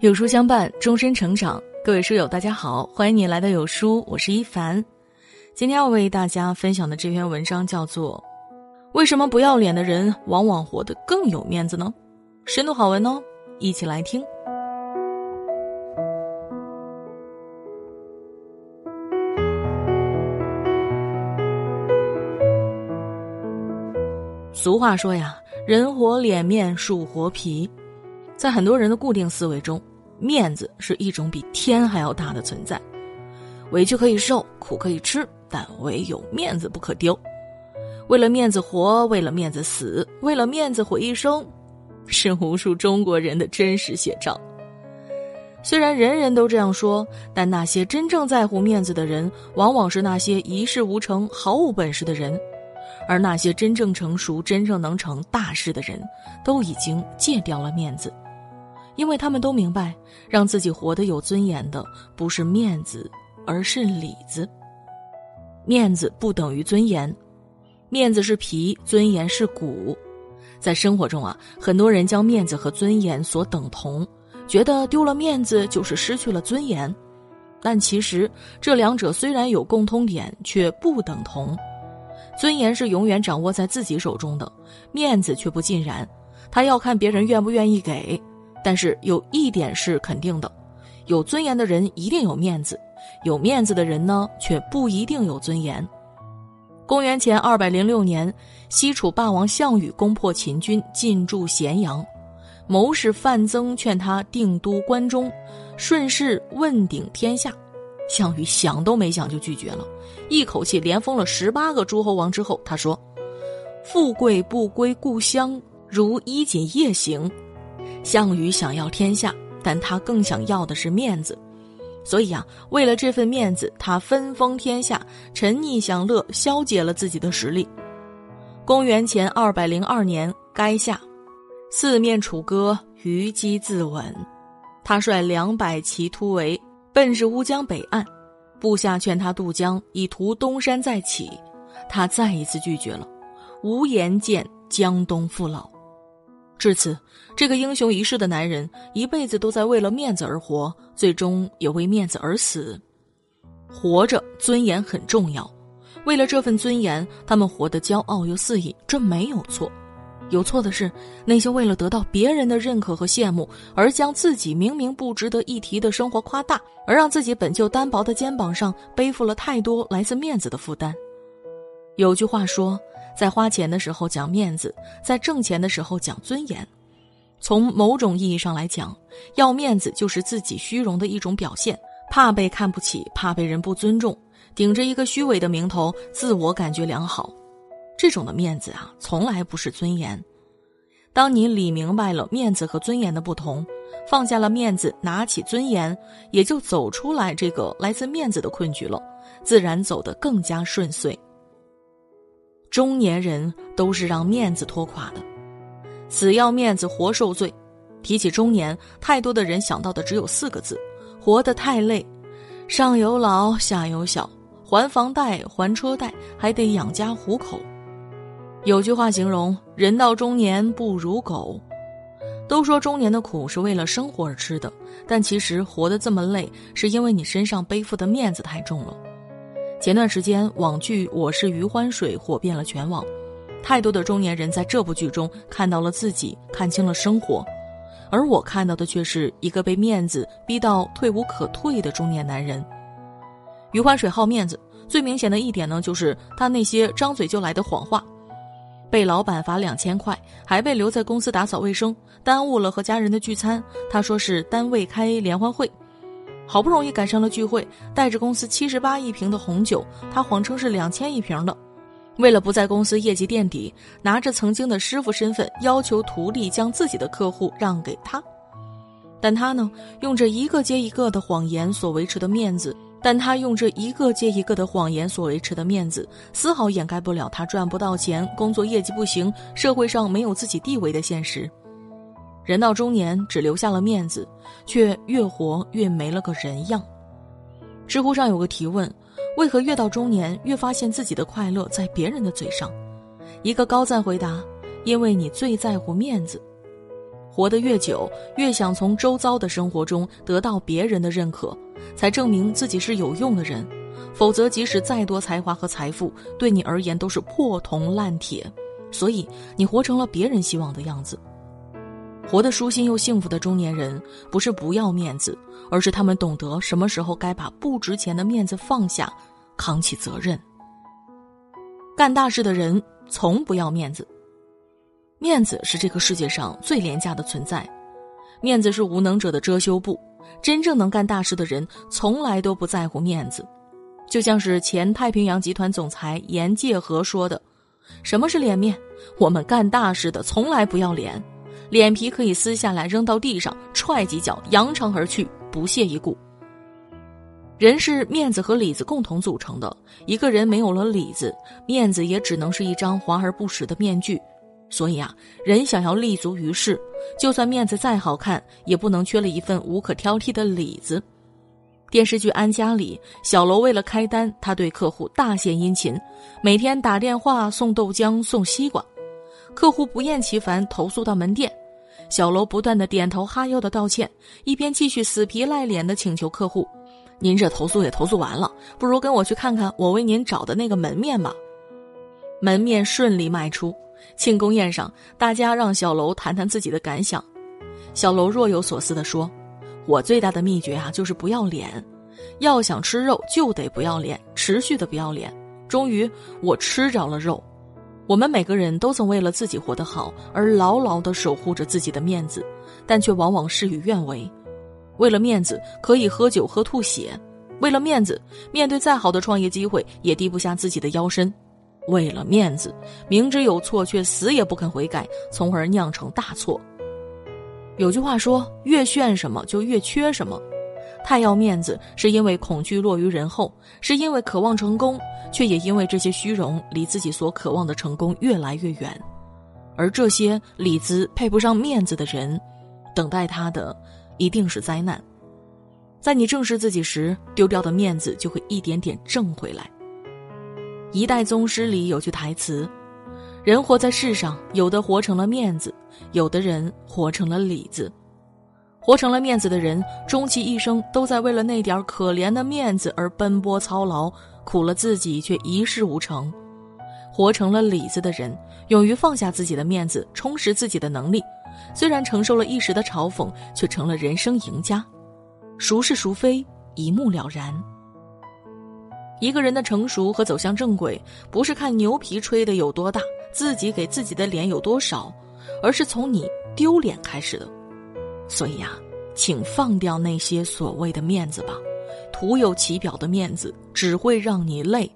有书相伴，终身成长。各位书友，大家好，欢迎你来到有书，我是一凡。今天要为大家分享的这篇文章叫做《为什么不要脸的人往往活得更有面子呢？》深度好文哦，一起来听。俗话说呀，人活脸面，树活皮。在很多人的固定思维中，面子是一种比天还要大的存在。委屈可以受，苦可以吃，但唯有面子不可丢。为了面子活，为了面子死，为了面子毁一生，是无数中国人的真实写照。虽然人人都这样说，但那些真正在乎面子的人，往往是那些一事无成、毫无本事的人。而那些真正成熟、真正能成大事的人，都已经戒掉了面子。因为他们都明白，让自己活得有尊严的不是面子，而是里子。面子不等于尊严，面子是皮，尊严是骨。在生活中啊，很多人将面子和尊严所等同，觉得丢了面子就是失去了尊严。但其实这两者虽然有共通点，却不等同。尊严是永远掌握在自己手中的，面子却不尽然，他要看别人愿不愿意给。但是有一点是肯定的，有尊严的人一定有面子，有面子的人呢却不一定有尊严。公元前二百零六年，西楚霸王项羽攻破秦军，进驻咸阳，谋士范增劝他定都关中，顺势问鼎天下。项羽想都没想就拒绝了，一口气连封了十八个诸侯王之后，他说：“富贵不归故乡，如衣锦夜行。”项羽想要天下，但他更想要的是面子，所以啊，为了这份面子，他分封天下，沉溺享乐，消解了自己的实力。公元前二百零二年，垓下，四面楚歌，虞姬自刎。他率两百骑突围，奔至乌江北岸，部下劝他渡江，以图东山再起，他再一次拒绝了，无颜见江东父老。至此，这个英雄一世的男人一辈子都在为了面子而活，最终也为面子而死。活着，尊严很重要。为了这份尊严，他们活得骄傲又肆意，这没有错。有错的是那些为了得到别人的认可和羡慕，而将自己明明不值得一提的生活夸大，而让自己本就单薄的肩膀上背负了太多来自面子的负担。有句话说。在花钱的时候讲面子，在挣钱的时候讲尊严。从某种意义上来讲，要面子就是自己虚荣的一种表现，怕被看不起，怕被人不尊重，顶着一个虚伪的名头，自我感觉良好。这种的面子啊，从来不是尊严。当你理明白了面子和尊严的不同，放下了面子，拿起尊严，也就走出来这个来自面子的困局了，自然走得更加顺遂。中年人都是让面子拖垮的，死要面子活受罪。提起中年，太多的人想到的只有四个字：活得太累，上有老下有小，还房贷还车贷，还得养家糊口。有句话形容人到中年不如狗。都说中年的苦是为了生活而吃的，但其实活得这么累，是因为你身上背负的面子太重了。前段时间，网剧《我是余欢水》火遍了全网，太多的中年人在这部剧中看到了自己，看清了生活，而我看到的却是一个被面子逼到退无可退的中年男人。余欢水好面子，最明显的一点呢，就是他那些张嘴就来的谎话，被老板罚两千块，还被留在公司打扫卫生，耽误了和家人的聚餐。他说是单位开联欢会。好不容易赶上了聚会，带着公司七十八一瓶的红酒，他谎称是两千一瓶的。为了不在公司业绩垫底，拿着曾经的师傅身份，要求徒弟将自己的客户让给他。但他呢，用着一个接一个的谎言所维持的面子，但他用这一个接一个的谎言所维持的面子，丝毫掩盖不了他赚不到钱、工作业绩不行、社会上没有自己地位的现实。人到中年，只留下了面子，却越活越没了个人样。知乎上有个提问：为何越到中年越发现自己的快乐在别人的嘴上？一个高赞回答：“因为你最在乎面子。活得越久，越想从周遭的生活中得到别人的认可，才证明自己是有用的人。否则，即使再多才华和财富，对你而言都是破铜烂铁。所以，你活成了别人希望的样子。活得舒心又幸福的中年人，不是不要面子，而是他们懂得什么时候该把不值钱的面子放下，扛起责任。干大事的人。”从不要面子，面子是这个世界上最廉价的存在，面子是无能者的遮羞布。真正能干大事的人，从来都不在乎面子。就像是前太平洋集团总裁严介和说的：“什么是脸面？我们干大事的从来不要脸，脸皮可以撕下来扔到地上，踹几脚，扬长而去，不屑一顾。”人是面子和里子共同组成的。一个人没有了里子，面子也只能是一张华而不实的面具。所以啊，人想要立足于世，就算面子再好看，也不能缺了一份无可挑剔的里子。电视剧《安家》里，小楼为了开单，他对客户大献殷勤，每天打电话送豆浆、送西瓜。客户不厌其烦投诉到门店，小楼不断的点头哈腰的道歉，一边继续死皮赖脸的请求客户。您这投诉也投诉完了，不如跟我去看看我为您找的那个门面吧。门面顺利卖出，庆功宴上，大家让小楼谈谈自己的感想。小楼若有所思地说：“我最大的秘诀啊，就是不要脸。要想吃肉，就得不要脸，持续的不要脸。终于，我吃着了肉。我们每个人都曾为了自己活得好而牢牢地守护着自己的面子，但却往往事与愿违。”为了面子，可以喝酒喝吐血；为了面子，面对再好的创业机会也低不下自己的腰身；为了面子，明知有错却死也不肯悔改，从而酿成大错。有句话说：“越炫什么，就越缺什么。”太要面子，是因为恐惧落于人后，是因为渴望成功，却也因为这些虚荣离自己所渴望的成功越来越远。而这些里子配不上面子的人，等待他的。一定是灾难，在你正视自己时，丢掉的面子就会一点点挣回来。一代宗师里有句台词：“人活在世上，有的活成了面子，有的人活成了里子。活成了面子的人，终其一生都在为了那点可怜的面子而奔波操劳，苦了自己却一事无成；活成了里子的人，勇于放下自己的面子，充实自己的能力。”虽然承受了一时的嘲讽，却成了人生赢家。孰是孰非，一目了然。一个人的成熟和走向正轨，不是看牛皮吹的有多大，自己给自己的脸有多少，而是从你丢脸开始的。所以呀，请放掉那些所谓的面子吧，徒有其表的面子只会让你累，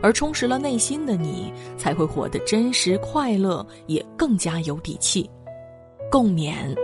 而充实了内心的你，才会活得真实快乐，也更加有底气。共勉。